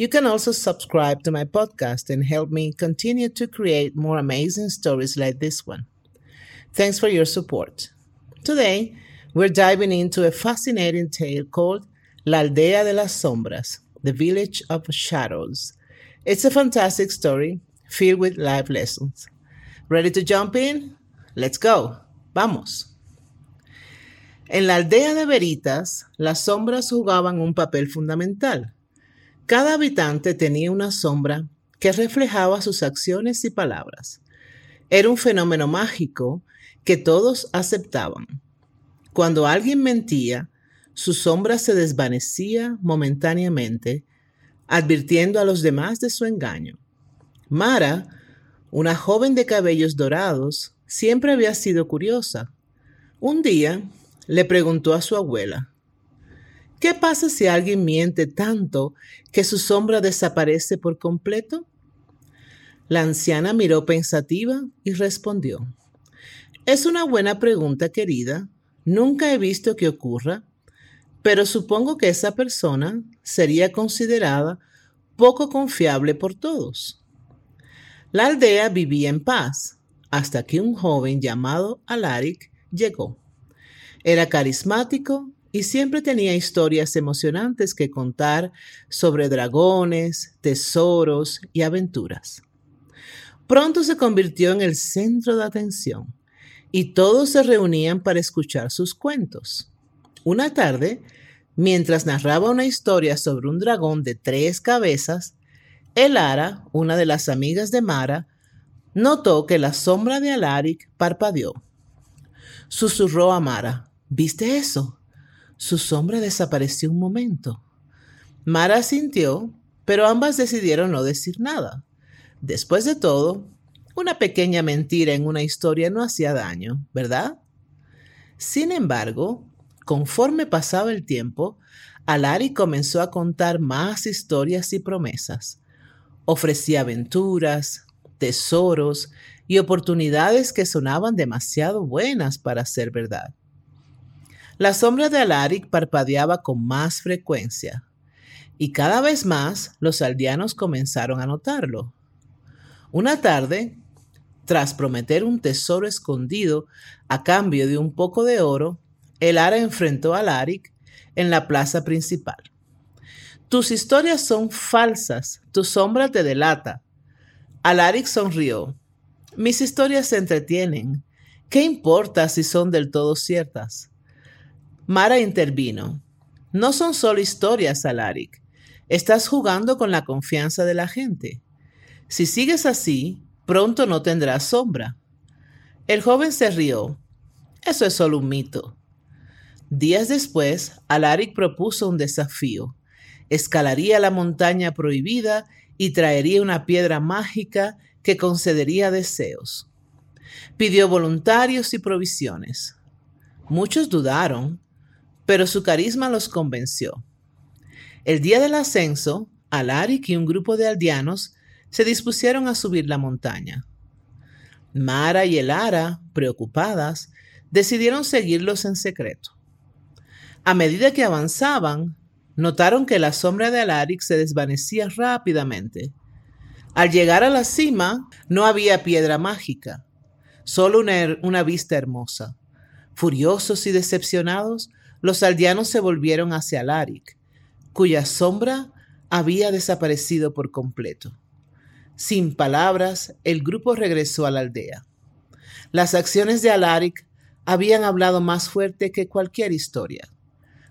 You can also subscribe to my podcast and help me continue to create more amazing stories like this one. Thanks for your support. Today, we're diving into a fascinating tale called La Aldea de las Sombras, the Village of Shadows. It's a fantastic story filled with life lessons. Ready to jump in? Let's go. Vamos. En la aldea de Veritas, las sombras jugaban un papel fundamental. Cada habitante tenía una sombra que reflejaba sus acciones y palabras. Era un fenómeno mágico que todos aceptaban. Cuando alguien mentía, su sombra se desvanecía momentáneamente, advirtiendo a los demás de su engaño. Mara, una joven de cabellos dorados, siempre había sido curiosa. Un día le preguntó a su abuela, ¿Qué pasa si alguien miente tanto que su sombra desaparece por completo? La anciana miró pensativa y respondió, Es una buena pregunta, querida. Nunca he visto que ocurra, pero supongo que esa persona sería considerada poco confiable por todos. La aldea vivía en paz hasta que un joven llamado Alaric llegó. Era carismático y siempre tenía historias emocionantes que contar sobre dragones, tesoros y aventuras. Pronto se convirtió en el centro de atención y todos se reunían para escuchar sus cuentos. Una tarde, mientras narraba una historia sobre un dragón de tres cabezas, Elara, una de las amigas de Mara, notó que la sombra de Alaric parpadeó. Susurró a Mara, ¿viste eso? Su sombra desapareció un momento. Mara sintió, pero ambas decidieron no decir nada. Después de todo, una pequeña mentira en una historia no hacía daño, ¿verdad? Sin embargo, conforme pasaba el tiempo, Alari comenzó a contar más historias y promesas. Ofrecía aventuras, tesoros y oportunidades que sonaban demasiado buenas para ser verdad. La sombra de Alaric parpadeaba con más frecuencia, y cada vez más los aldeanos comenzaron a notarlo. Una tarde, tras prometer un tesoro escondido a cambio de un poco de oro, el Ara enfrentó a Alaric en la plaza principal. Tus historias son falsas, tu sombra te delata. Alaric sonrió. Mis historias se entretienen. ¿Qué importa si son del todo ciertas? Mara intervino. No son solo historias, Alaric. Estás jugando con la confianza de la gente. Si sigues así, pronto no tendrás sombra. El joven se rió. Eso es solo un mito. Días después, Alaric propuso un desafío. Escalaría la montaña prohibida y traería una piedra mágica que concedería deseos. Pidió voluntarios y provisiones. Muchos dudaron, pero su carisma los convenció. El día del ascenso, Alaric y un grupo de aldeanos se dispusieron a subir la montaña. Mara y Elara, preocupadas, decidieron seguirlos en secreto. A medida que avanzaban, notaron que la sombra de Alaric se desvanecía rápidamente. Al llegar a la cima, no había piedra mágica, solo una, una vista hermosa. Furiosos y decepcionados, los aldeanos se volvieron hacia Alaric, cuya sombra había desaparecido por completo. Sin palabras, el grupo regresó a la aldea. Las acciones de Alaric habían hablado más fuerte que cualquier historia.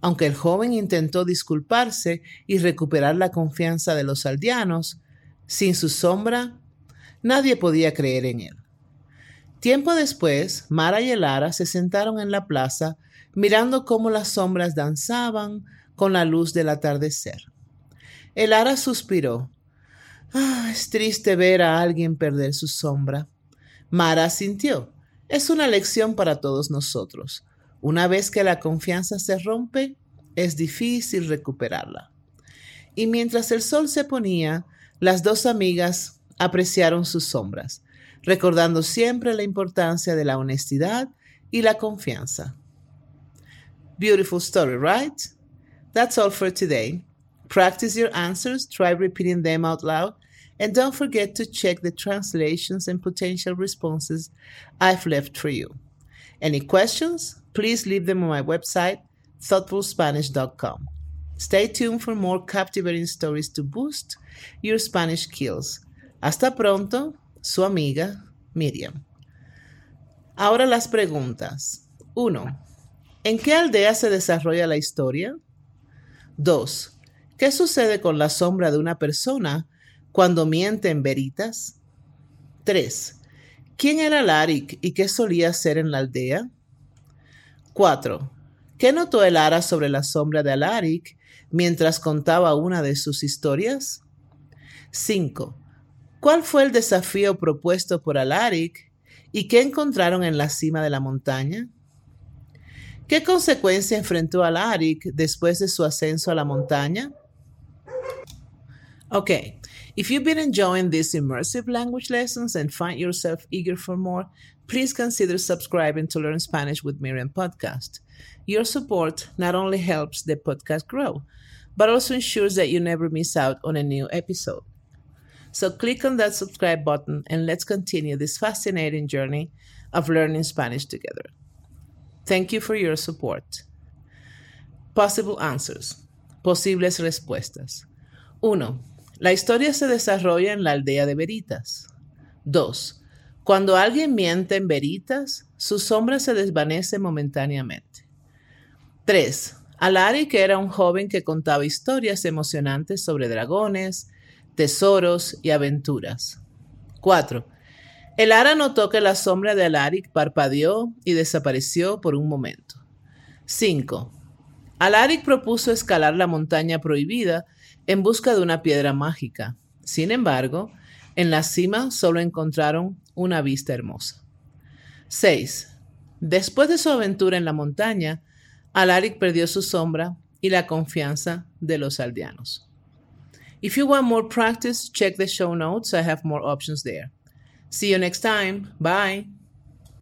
Aunque el joven intentó disculparse y recuperar la confianza de los aldeanos, sin su sombra, nadie podía creer en él. Tiempo después, Mara y Elara se sentaron en la plaza mirando cómo las sombras danzaban con la luz del atardecer. El ara suspiró. Ah, es triste ver a alguien perder su sombra. Mara sintió. Es una lección para todos nosotros. Una vez que la confianza se rompe, es difícil recuperarla. Y mientras el sol se ponía, las dos amigas apreciaron sus sombras, recordando siempre la importancia de la honestidad y la confianza. Beautiful story, right? That's all for today. Practice your answers, try repeating them out loud, and don't forget to check the translations and potential responses I've left for you. Any questions? Please leave them on my website, thoughtfulspanish.com. Stay tuned for more captivating stories to boost your Spanish skills. Hasta pronto, su amiga Miriam. Ahora las preguntas. 1. ¿En qué aldea se desarrolla la historia? 2. ¿Qué sucede con la sombra de una persona cuando miente en veritas? 3. ¿Quién era Larik y qué solía hacer en la aldea? 4. ¿Qué notó el ara sobre la sombra de Alaric mientras contaba una de sus historias? 5. ¿Cuál fue el desafío propuesto por Alaric y qué encontraron en la cima de la montaña? ¿Qué consecuencia enfrentó Alaric después de su ascenso a la montaña? Okay, if you've been enjoying these immersive language lessons and find yourself eager for more, please consider subscribing to Learn Spanish with Miriam podcast. Your support not only helps the podcast grow, but also ensures that you never miss out on a new episode. So click on that subscribe button and let's continue this fascinating journey of learning Spanish together. Thank you for your support. Possible answers. Posibles respuestas. 1. La historia se desarrolla en la aldea de Veritas. 2. Cuando alguien miente en veritas, su sombra se desvanece momentáneamente. 3. Alaric que era un joven que contaba historias emocionantes sobre dragones, tesoros y aventuras. 4. El ara notó que la sombra de Alaric parpadeó y desapareció por un momento. 5. Alaric propuso escalar la montaña prohibida en busca de una piedra mágica. Sin embargo, en la cima solo encontraron una vista hermosa. 6. Después de su aventura en la montaña, Alaric perdió su sombra y la confianza de los aldeanos. If you want more practice, check the show notes. I have more options there. See you next time. Bye.